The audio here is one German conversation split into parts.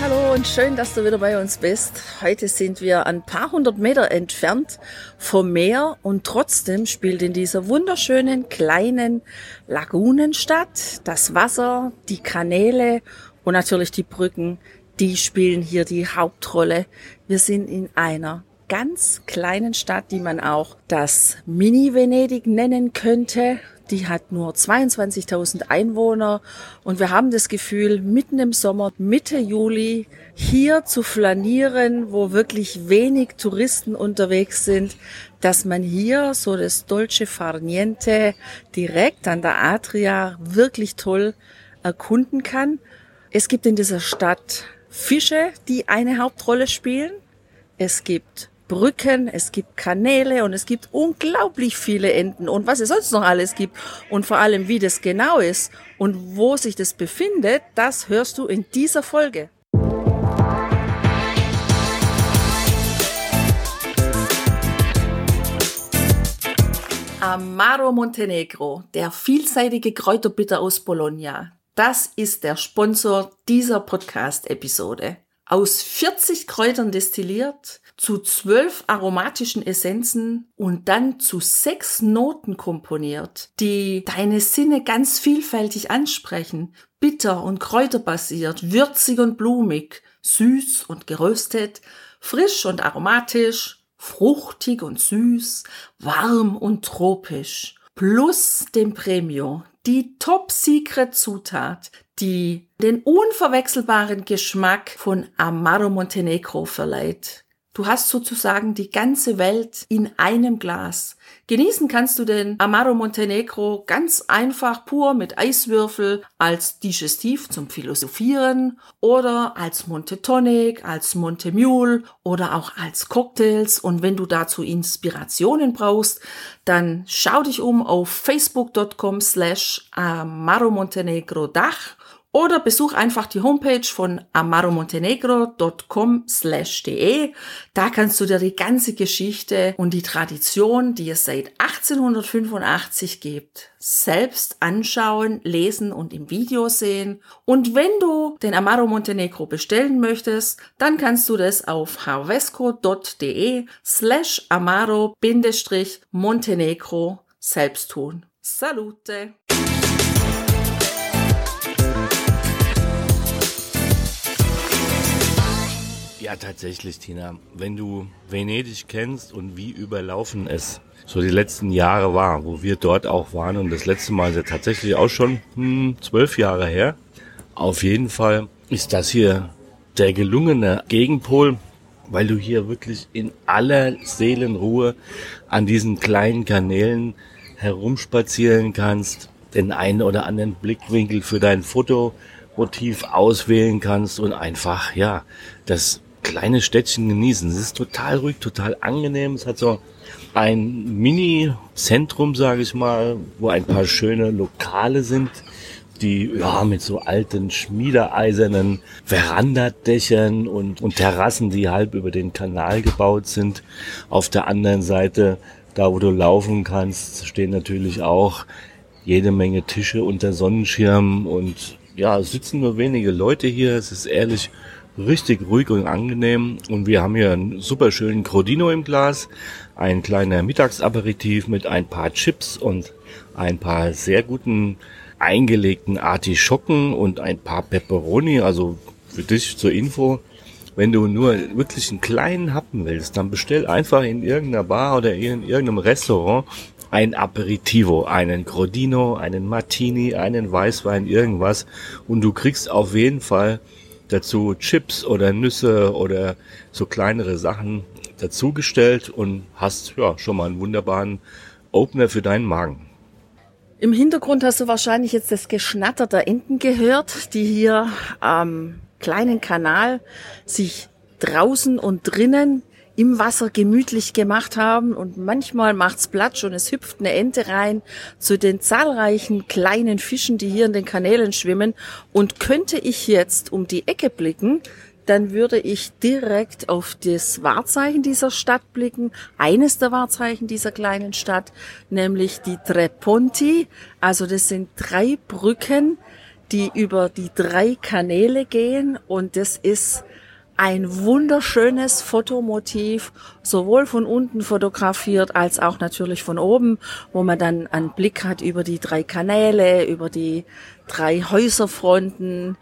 Hallo und schön, dass du wieder bei uns bist. Heute sind wir ein paar hundert Meter entfernt vom Meer und trotzdem spielt in dieser wunderschönen kleinen Lagunenstadt das Wasser, die Kanäle und natürlich die Brücken, die spielen hier die Hauptrolle. Wir sind in einer ganz kleinen Stadt, die man auch das Mini-Venedig nennen könnte. Die hat nur 22.000 Einwohner und wir haben das Gefühl, mitten im Sommer, Mitte Juli, hier zu flanieren, wo wirklich wenig Touristen unterwegs sind, dass man hier so das Dolce Farniente direkt an der Adria wirklich toll erkunden kann. Es gibt in dieser Stadt Fische, die eine Hauptrolle spielen. Es gibt Brücken, es gibt Kanäle und es gibt unglaublich viele Enden und was es sonst noch alles gibt und vor allem wie das genau ist und wo sich das befindet, das hörst du in dieser Folge. Amaro Montenegro, der vielseitige Kräuterbitter aus Bologna. Das ist der Sponsor dieser Podcast-Episode. Aus 40 Kräutern destilliert, zu zwölf aromatischen Essenzen und dann zu sechs Noten komponiert, die deine Sinne ganz vielfältig ansprechen. Bitter und kräuterbasiert, würzig und blumig, süß und geröstet, frisch und aromatisch, fruchtig und süß, warm und tropisch. Plus dem Premio, die Top-Secret-Zutat, die den unverwechselbaren Geschmack von Amaro Montenegro verleiht. Du hast sozusagen die ganze Welt in einem Glas. Genießen kannst du den Amaro Montenegro ganz einfach pur mit Eiswürfel als Digestiv zum Philosophieren oder als Monte Tonic, als Monte Mule oder auch als Cocktails. Und wenn du dazu Inspirationen brauchst, dann schau dich um auf facebook.com slash Amaro Montenegro Dach oder besuch einfach die Homepage von amaromontenegro.com/de. Da kannst du dir die ganze Geschichte und die Tradition, die es seit 1885 gibt, selbst anschauen, lesen und im Video sehen. Und wenn du den Amaro Montenegro bestellen möchtest, dann kannst du das auf harvesco.de slash amaro-montenegro selbst tun. Salute! Ja, tatsächlich, Tina. Wenn du Venedig kennst und wie überlaufen es so die letzten Jahre war, wo wir dort auch waren und das letzte Mal ist ja tatsächlich auch schon hm, zwölf Jahre her. Auf jeden Fall ist das hier der gelungene Gegenpol, weil du hier wirklich in aller Seelenruhe an diesen kleinen Kanälen herumspazieren kannst, den einen oder anderen Blickwinkel für dein Fotomotiv auswählen kannst und einfach, ja, das kleine Städtchen genießen. Es ist total ruhig, total angenehm. Es hat so ein Mini-Zentrum, sage ich mal, wo ein paar schöne Lokale sind, die ja mit so alten schmiedeeisernen Verandadächern und, und Terrassen, die halb über den Kanal gebaut sind. Auf der anderen Seite, da wo du laufen kannst, stehen natürlich auch jede Menge Tische unter Sonnenschirmen und ja, es sitzen nur wenige Leute hier. Es ist ehrlich richtig ruhig und angenehm. Und wir haben hier einen super schönen Crodino im Glas, ein kleiner Mittagsaperitif mit ein paar Chips und ein paar sehr guten eingelegten Artischocken und ein paar Pepperoni. Also für dich zur Info, wenn du nur wirklich einen kleinen Happen willst, dann bestell einfach in irgendeiner Bar oder in irgendeinem Restaurant ein Aperitivo, einen Crodino, einen Martini, einen Weißwein, irgendwas und du kriegst auf jeden Fall dazu Chips oder Nüsse oder so kleinere Sachen dazugestellt und hast ja schon mal einen wunderbaren Opener für deinen Magen. Im Hintergrund hast du wahrscheinlich jetzt das Geschnatter der Enten gehört, die hier am kleinen Kanal sich draußen und drinnen im Wasser gemütlich gemacht haben und manchmal macht's Platsch und es hüpft eine Ente rein zu den zahlreichen kleinen Fischen, die hier in den Kanälen schwimmen. Und könnte ich jetzt um die Ecke blicken, dann würde ich direkt auf das Wahrzeichen dieser Stadt blicken, eines der Wahrzeichen dieser kleinen Stadt, nämlich die Tre Ponti. Also das sind drei Brücken, die über die drei Kanäle gehen und das ist ein wunderschönes Fotomotiv, sowohl von unten fotografiert als auch natürlich von oben, wo man dann einen Blick hat über die drei Kanäle, über die drei Häuserfronten,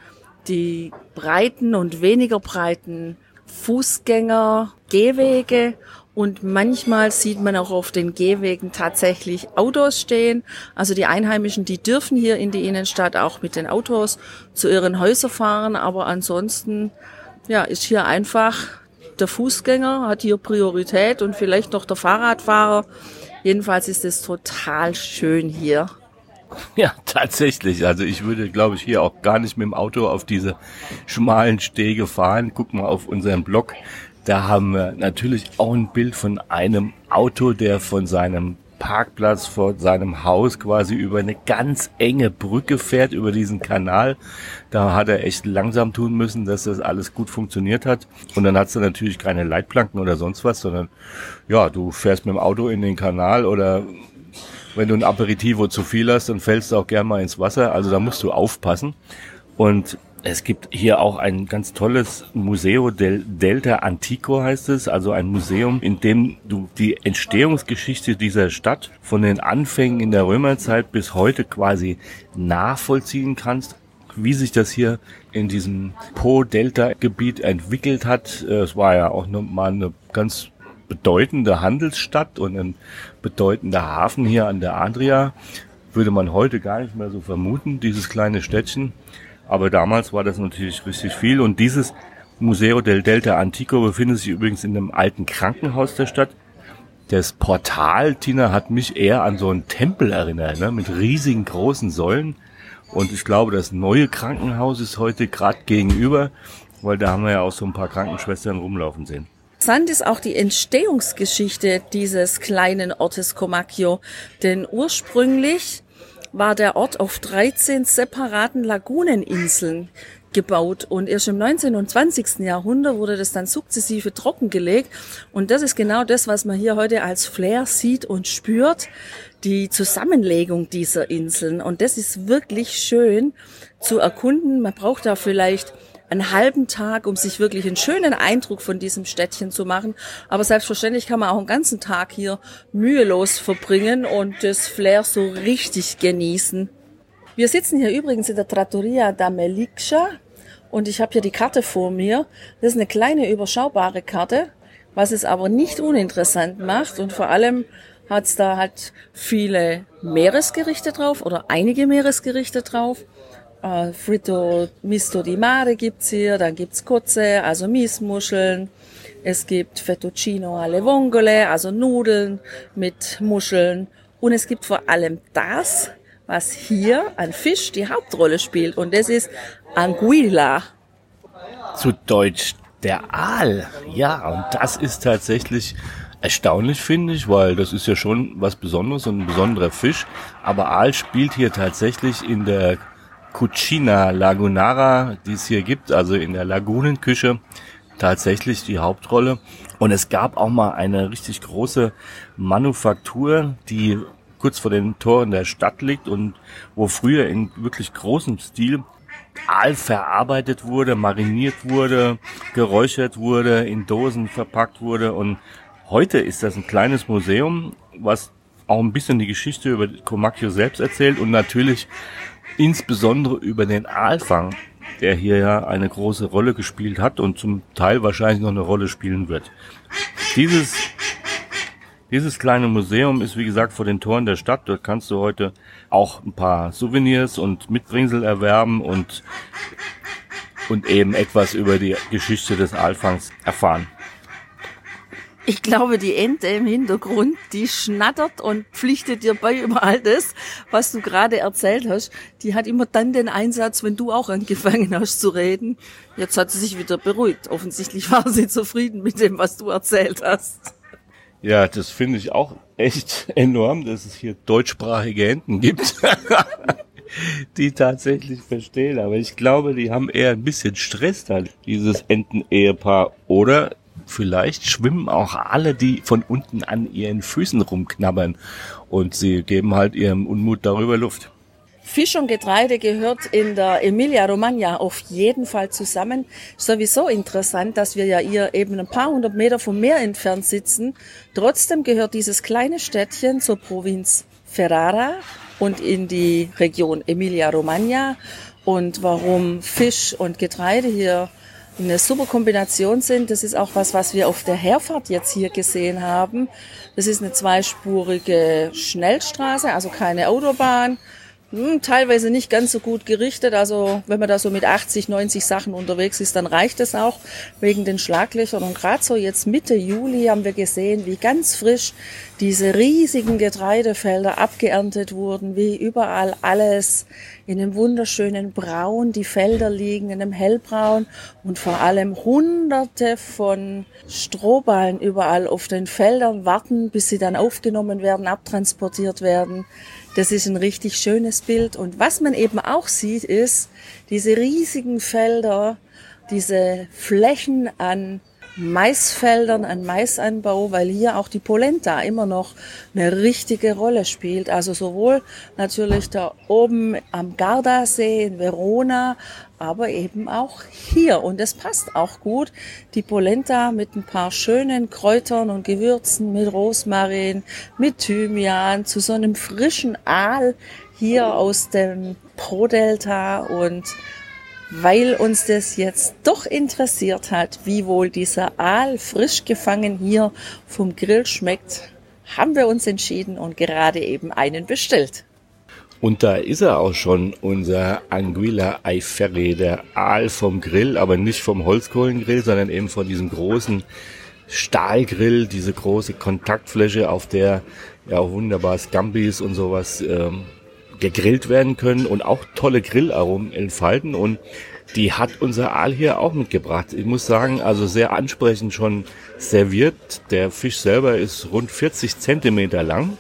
die breiten und weniger breiten Fußgänger, Gehwege und manchmal sieht man auch auf den Gehwegen tatsächlich Autos stehen. Also die Einheimischen, die dürfen hier in die Innenstadt auch mit den Autos zu ihren Häusern fahren, aber ansonsten ja, ist hier einfach der Fußgänger hat hier Priorität und vielleicht noch der Fahrradfahrer. Jedenfalls ist es total schön hier. Ja, tatsächlich. Also ich würde, glaube ich, hier auch gar nicht mit dem Auto auf diese schmalen Stege fahren. Guck mal auf unseren Blog. Da haben wir natürlich auch ein Bild von einem Auto, der von seinem Parkplatz vor seinem Haus quasi über eine ganz enge Brücke fährt, über diesen Kanal. Da hat er echt langsam tun müssen, dass das alles gut funktioniert hat. Und dann hast du natürlich keine Leitplanken oder sonst was, sondern ja, du fährst mit dem Auto in den Kanal oder wenn du ein Aperitivo zu viel hast, dann fällst du auch gern mal ins Wasser. Also da musst du aufpassen. Und es gibt hier auch ein ganz tolles Museo del Delta Antico heißt es, also ein Museum, in dem du die Entstehungsgeschichte dieser Stadt von den Anfängen in der Römerzeit bis heute quasi nachvollziehen kannst wie sich das hier in diesem Po-Delta-Gebiet entwickelt hat. Es war ja auch mal eine ganz bedeutende Handelsstadt und ein bedeutender Hafen hier an der Adria. Würde man heute gar nicht mehr so vermuten, dieses kleine Städtchen. Aber damals war das natürlich richtig viel. Und dieses Museo del Delta Antico befindet sich übrigens in einem alten Krankenhaus der Stadt. Das Portal, Tina, hat mich eher an so einen Tempel erinnert, ne? mit riesigen großen Säulen. Und ich glaube, das neue Krankenhaus ist heute gerade gegenüber, weil da haben wir ja auch so ein paar Krankenschwestern rumlaufen sehen. Interessant ist auch die Entstehungsgeschichte dieses kleinen Ortes Comacchio, denn ursprünglich war der Ort auf 13 separaten Laguneninseln gebaut und erst im 19. und 20. Jahrhundert wurde das dann sukzessive trockengelegt und das ist genau das, was man hier heute als Flair sieht und spürt, die Zusammenlegung dieser Inseln und das ist wirklich schön zu erkunden. Man braucht da vielleicht einen halben Tag, um sich wirklich einen schönen Eindruck von diesem Städtchen zu machen. Aber selbstverständlich kann man auch einen ganzen Tag hier mühelos verbringen und das Flair so richtig genießen. Wir sitzen hier übrigens in der Trattoria da Meliccia und ich habe hier die Karte vor mir. Das ist eine kleine überschaubare Karte, was es aber nicht uninteressant macht und vor allem hat es da halt viele Meeresgerichte drauf oder einige Meeresgerichte drauf. Äh, Fritto Misto di Mare gibt's hier, dann gibt's Kotze, also Miesmuscheln. Es gibt Fettuccino alle Vongole, also Nudeln mit Muscheln. Und es gibt vor allem das, was hier an Fisch die Hauptrolle spielt. Und das ist Anguilla. Zu Deutsch der Aal. Ja, und das ist tatsächlich erstaunlich, finde ich, weil das ist ja schon was Besonderes und ein besonderer Fisch. Aber Aal spielt hier tatsächlich in der Cucina Lagunara, die es hier gibt, also in der Lagunenküche, tatsächlich die Hauptrolle. Und es gab auch mal eine richtig große Manufaktur, die kurz vor den Toren der Stadt liegt und wo früher in wirklich großem Stil Aal verarbeitet wurde, mariniert wurde, geräuchert wurde, in Dosen verpackt wurde und heute ist das ein kleines Museum, was auch ein bisschen die Geschichte über Comacchio selbst erzählt und natürlich insbesondere über den Aalfang, der hier ja eine große Rolle gespielt hat und zum Teil wahrscheinlich noch eine Rolle spielen wird. Dieses, dieses kleine Museum ist wie gesagt vor den Toren der Stadt. Dort kannst du heute auch ein paar Souvenirs und Mitbringsel erwerben und, und eben etwas über die Geschichte des Aalfangs erfahren. Ich glaube, die Ente im Hintergrund, die schnattert und pflichtet dir bei über all das, was du gerade erzählt hast. Die hat immer dann den Einsatz, wenn du auch angefangen hast zu reden. Jetzt hat sie sich wieder beruhigt. Offensichtlich war sie zufrieden mit dem, was du erzählt hast. Ja, das finde ich auch echt enorm, dass es hier deutschsprachige Enten gibt, die tatsächlich verstehen. Aber ich glaube, die haben eher ein bisschen Stress dann, dieses Enten-Ehepaar. Oder vielleicht schwimmen auch alle, die von unten an ihren Füßen rumknabbern und sie geben halt ihrem Unmut darüber Luft. Fisch und Getreide gehört in der Emilia-Romagna auf jeden Fall zusammen. Sowieso interessant, dass wir ja hier eben ein paar hundert Meter vom Meer entfernt sitzen. Trotzdem gehört dieses kleine Städtchen zur Provinz Ferrara und in die Region Emilia-Romagna. Und warum Fisch und Getreide hier eine super Kombination sind. Das ist auch was, was wir auf der Herfahrt jetzt hier gesehen haben. Das ist eine zweispurige Schnellstraße, also keine Autobahn. Hm, teilweise nicht ganz so gut gerichtet. Also wenn man da so mit 80, 90 Sachen unterwegs ist, dann reicht es auch wegen den Schlaglöchern. Und gerade so jetzt Mitte Juli haben wir gesehen, wie ganz frisch diese riesigen Getreidefelder abgeerntet wurden, wie überall alles in einem wunderschönen Braun. Die Felder liegen in einem hellbraun und vor allem hunderte von Strohballen überall auf den Feldern warten, bis sie dann aufgenommen werden, abtransportiert werden. Das ist ein richtig schönes Bild. Und was man eben auch sieht, ist diese riesigen Felder, diese Flächen an Maisfeldern, an Maisanbau, weil hier auch die Polenta immer noch eine richtige Rolle spielt. Also sowohl natürlich da oben am Gardasee in Verona, aber eben auch hier. Und es passt auch gut. Die Polenta mit ein paar schönen Kräutern und Gewürzen, mit Rosmarin, mit Thymian, zu so einem frischen Aal hier aus dem Pro-Delta und weil uns das jetzt doch interessiert hat, wie wohl dieser Aal frisch gefangen hier vom Grill schmeckt, haben wir uns entschieden und gerade eben einen bestellt. Und da ist er auch schon, unser Anguilla Eiferre, der Aal vom Grill, aber nicht vom Holzkohlengrill, sondern eben von diesem großen Stahlgrill, diese große Kontaktfläche, auf der ja wunderbar Scampis und sowas ähm, gegrillt werden können und auch tolle Grillaromen entfalten und die hat unser Aal hier auch mitgebracht. Ich muss sagen, also sehr ansprechend schon serviert. Der Fisch selber ist rund 40 Zentimeter lang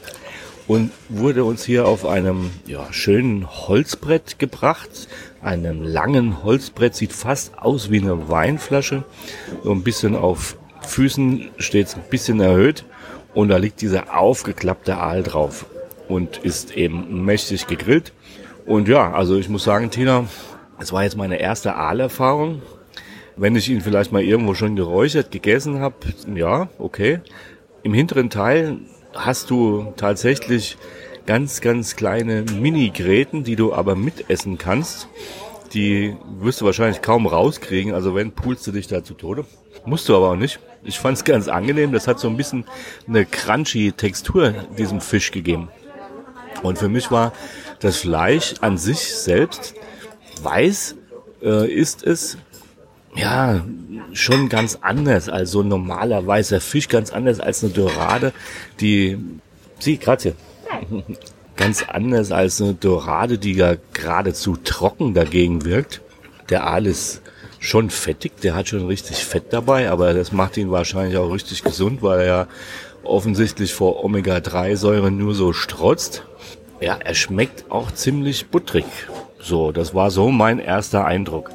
und wurde uns hier auf einem ja, schönen Holzbrett gebracht. Einem langen Holzbrett, sieht fast aus wie eine Weinflasche. So ein bisschen auf Füßen steht es ein bisschen erhöht und da liegt dieser aufgeklappte Aal drauf und ist eben mächtig gegrillt. Und ja, also ich muss sagen, Tina, es war jetzt meine erste Aalerfahrung. Wenn ich ihn vielleicht mal irgendwo schon geräuchert gegessen habe, ja, okay. Im hinteren Teil hast du tatsächlich ganz, ganz kleine Mini-Gräten, die du aber mitessen kannst. Die wirst du wahrscheinlich kaum rauskriegen. Also wenn, pulst du dich da zu Tode. Musst du aber auch nicht. Ich fand es ganz angenehm. Das hat so ein bisschen eine crunchy Textur diesem Fisch gegeben. Und für mich war das Fleisch an sich selbst weiß, äh, ist es ja schon ganz anders als so ein normaler weißer Fisch, ganz anders als eine Dorade, die sie grazie. ganz anders als eine Dorade, die ja geradezu trocken dagegen wirkt. Der Aal ist schon fettig, der hat schon richtig Fett dabei, aber das macht ihn wahrscheinlich auch richtig gesund, weil er ja offensichtlich vor Omega-3-Säuren nur so strotzt. Ja, er schmeckt auch ziemlich butterig. So, das war so mein erster Eindruck.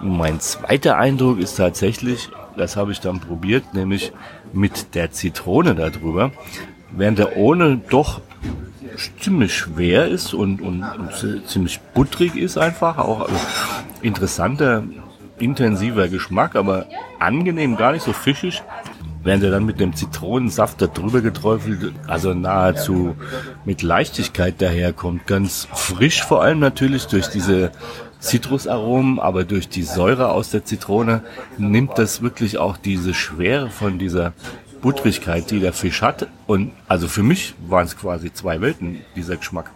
Mein zweiter Eindruck ist tatsächlich, das habe ich dann probiert, nämlich mit der Zitrone darüber. Während der ohne doch ziemlich schwer ist und, und, und ziemlich butterig ist einfach, auch interessanter, intensiver Geschmack, aber angenehm, gar nicht so fischig, während er dann mit dem Zitronensaft da drüber geträufelt, also nahezu mit Leichtigkeit daherkommt. Ganz frisch vor allem natürlich durch diese Zitrusaromen, aber durch die Säure aus der Zitrone nimmt das wirklich auch diese Schwere von dieser Buttrigkeit, die der Fisch hat. Und also für mich waren es quasi zwei Welten, dieser Geschmack.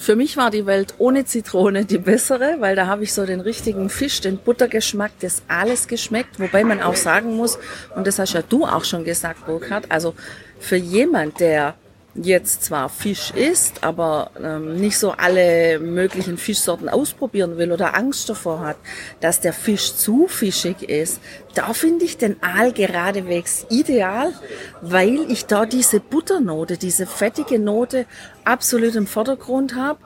Für mich war die Welt ohne Zitrone die bessere, weil da habe ich so den richtigen Fisch, den Buttergeschmack, das alles geschmeckt. Wobei man auch sagen muss, und das hast ja du auch schon gesagt, Burkhard, also für jemand, der jetzt zwar Fisch isst, aber ähm, nicht so alle möglichen Fischsorten ausprobieren will oder Angst davor hat, dass der Fisch zu fischig ist, da finde ich den Aal geradewegs ideal, weil ich da diese Butternote, diese fettige Note absolut im Vordergrund habe.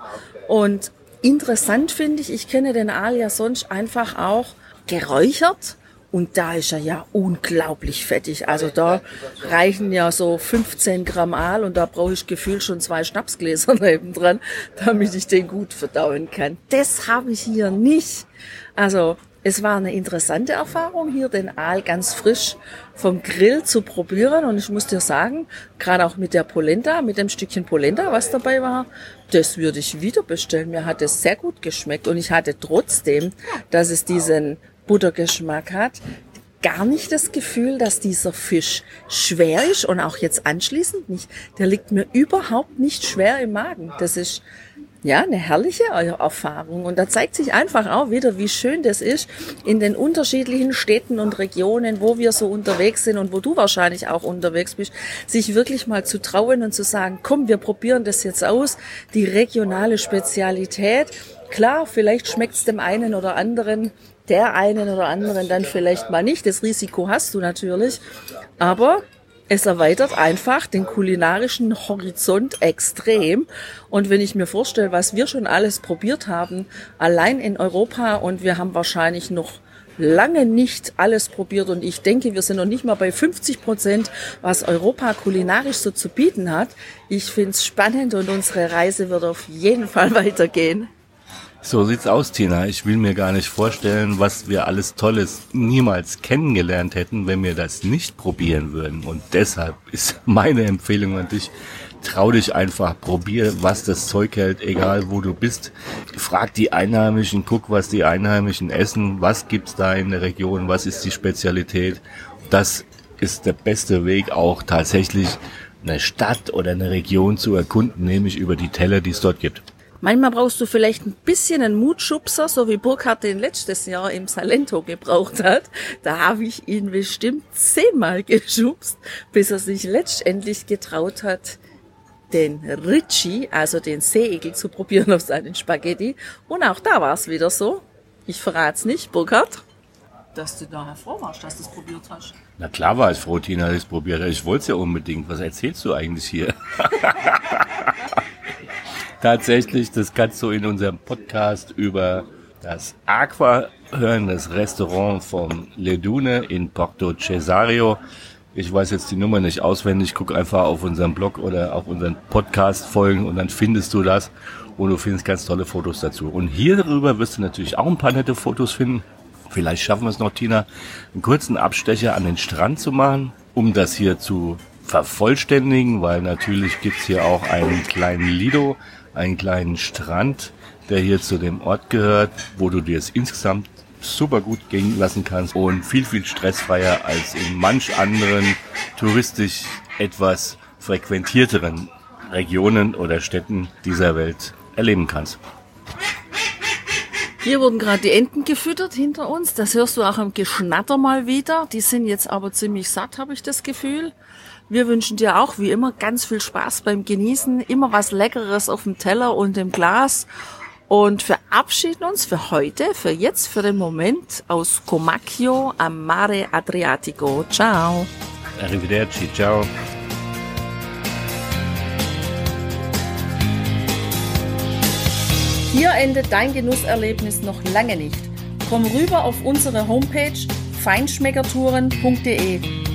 Und interessant finde ich, ich kenne den Aal ja sonst einfach auch geräuchert und da ist er ja unglaublich fettig. Also da reichen ja so 15 Gramm Aal und da brauche ich gefühlt schon zwei Schnapsgläser nebendran, damit ich den gut verdauen kann. Das habe ich hier nicht. Also es war eine interessante Erfahrung, hier den Aal ganz frisch vom Grill zu probieren. Und ich muss dir sagen, gerade auch mit der Polenta, mit dem Stückchen Polenta, was dabei war, das würde ich wieder bestellen. Mir hat es sehr gut geschmeckt. Und ich hatte trotzdem, dass es diesen Buttergeschmack hat, gar nicht das Gefühl, dass dieser Fisch schwer ist und auch jetzt anschließend nicht. Der liegt mir überhaupt nicht schwer im Magen. Das ist ja eine herrliche Erfahrung und da zeigt sich einfach auch wieder, wie schön das ist in den unterschiedlichen Städten und Regionen, wo wir so unterwegs sind und wo du wahrscheinlich auch unterwegs bist, sich wirklich mal zu trauen und zu sagen, komm, wir probieren das jetzt aus, die regionale Spezialität. Klar, vielleicht schmeckt es dem einen oder anderen der einen oder anderen dann vielleicht mal nicht. Das Risiko hast du natürlich. Aber es erweitert einfach den kulinarischen Horizont extrem. Und wenn ich mir vorstelle, was wir schon alles probiert haben, allein in Europa, und wir haben wahrscheinlich noch lange nicht alles probiert und ich denke, wir sind noch nicht mal bei 50 Prozent, was Europa kulinarisch so zu bieten hat. Ich finde es spannend und unsere Reise wird auf jeden Fall weitergehen. So sieht's aus, Tina. Ich will mir gar nicht vorstellen, was wir alles Tolles niemals kennengelernt hätten, wenn wir das nicht probieren würden. Und deshalb ist meine Empfehlung an dich, trau dich einfach, probier, was das Zeug hält, egal wo du bist. Frag die Einheimischen, guck, was die Einheimischen essen, was gibt's da in der Region, was ist die Spezialität. Das ist der beste Weg auch tatsächlich eine Stadt oder eine Region zu erkunden, nämlich über die Teller, die es dort gibt. Manchmal brauchst du vielleicht ein bisschen einen Mutschubser, so wie Burkhard den letztes Jahr im Salento gebraucht hat. Da habe ich ihn bestimmt zehnmal geschubst, bis er sich letztendlich getraut hat, den Ricci, also den Seeigel, zu probieren auf seinen Spaghetti. Und auch da war es wieder so. Ich verrate es nicht, Burkhard. Dass du da froh warst, dass du es probiert hast. Na klar war es froh, Tina, dass ich es probiert habe. Ich wollte es ja unbedingt. Was erzählst du eigentlich hier? tatsächlich, das kannst du in unserem Podcast über das Aqua hören, das Restaurant vom Ledune in Porto Cesario. Ich weiß jetzt die Nummer nicht auswendig, guck einfach auf unserem Blog oder auf unseren Podcast folgen und dann findest du das und du findest ganz tolle Fotos dazu. Und hier darüber wirst du natürlich auch ein paar nette Fotos finden. Vielleicht schaffen wir es noch, Tina, einen kurzen Abstecher an den Strand zu machen, um das hier zu vervollständigen, weil natürlich gibt's hier auch einen kleinen Lido, einen kleinen Strand, der hier zu dem Ort gehört, wo du dir es insgesamt super gut gehen lassen kannst und viel, viel stressfreier als in manch anderen touristisch etwas frequentierteren Regionen oder Städten dieser Welt erleben kannst. Hier wurden gerade die Enten gefüttert hinter uns. Das hörst du auch im Geschnatter mal wieder. Die sind jetzt aber ziemlich satt, habe ich das Gefühl. Wir wünschen dir auch wie immer ganz viel Spaß beim Genießen, immer was Leckeres auf dem Teller und im Glas und verabschieden uns für heute, für jetzt, für den Moment aus Comacchio am Mare Adriatico. Ciao. Arrivederci, ciao. Hier endet dein Genusserlebnis noch lange nicht. Komm rüber auf unsere Homepage feinschmeckertouren.de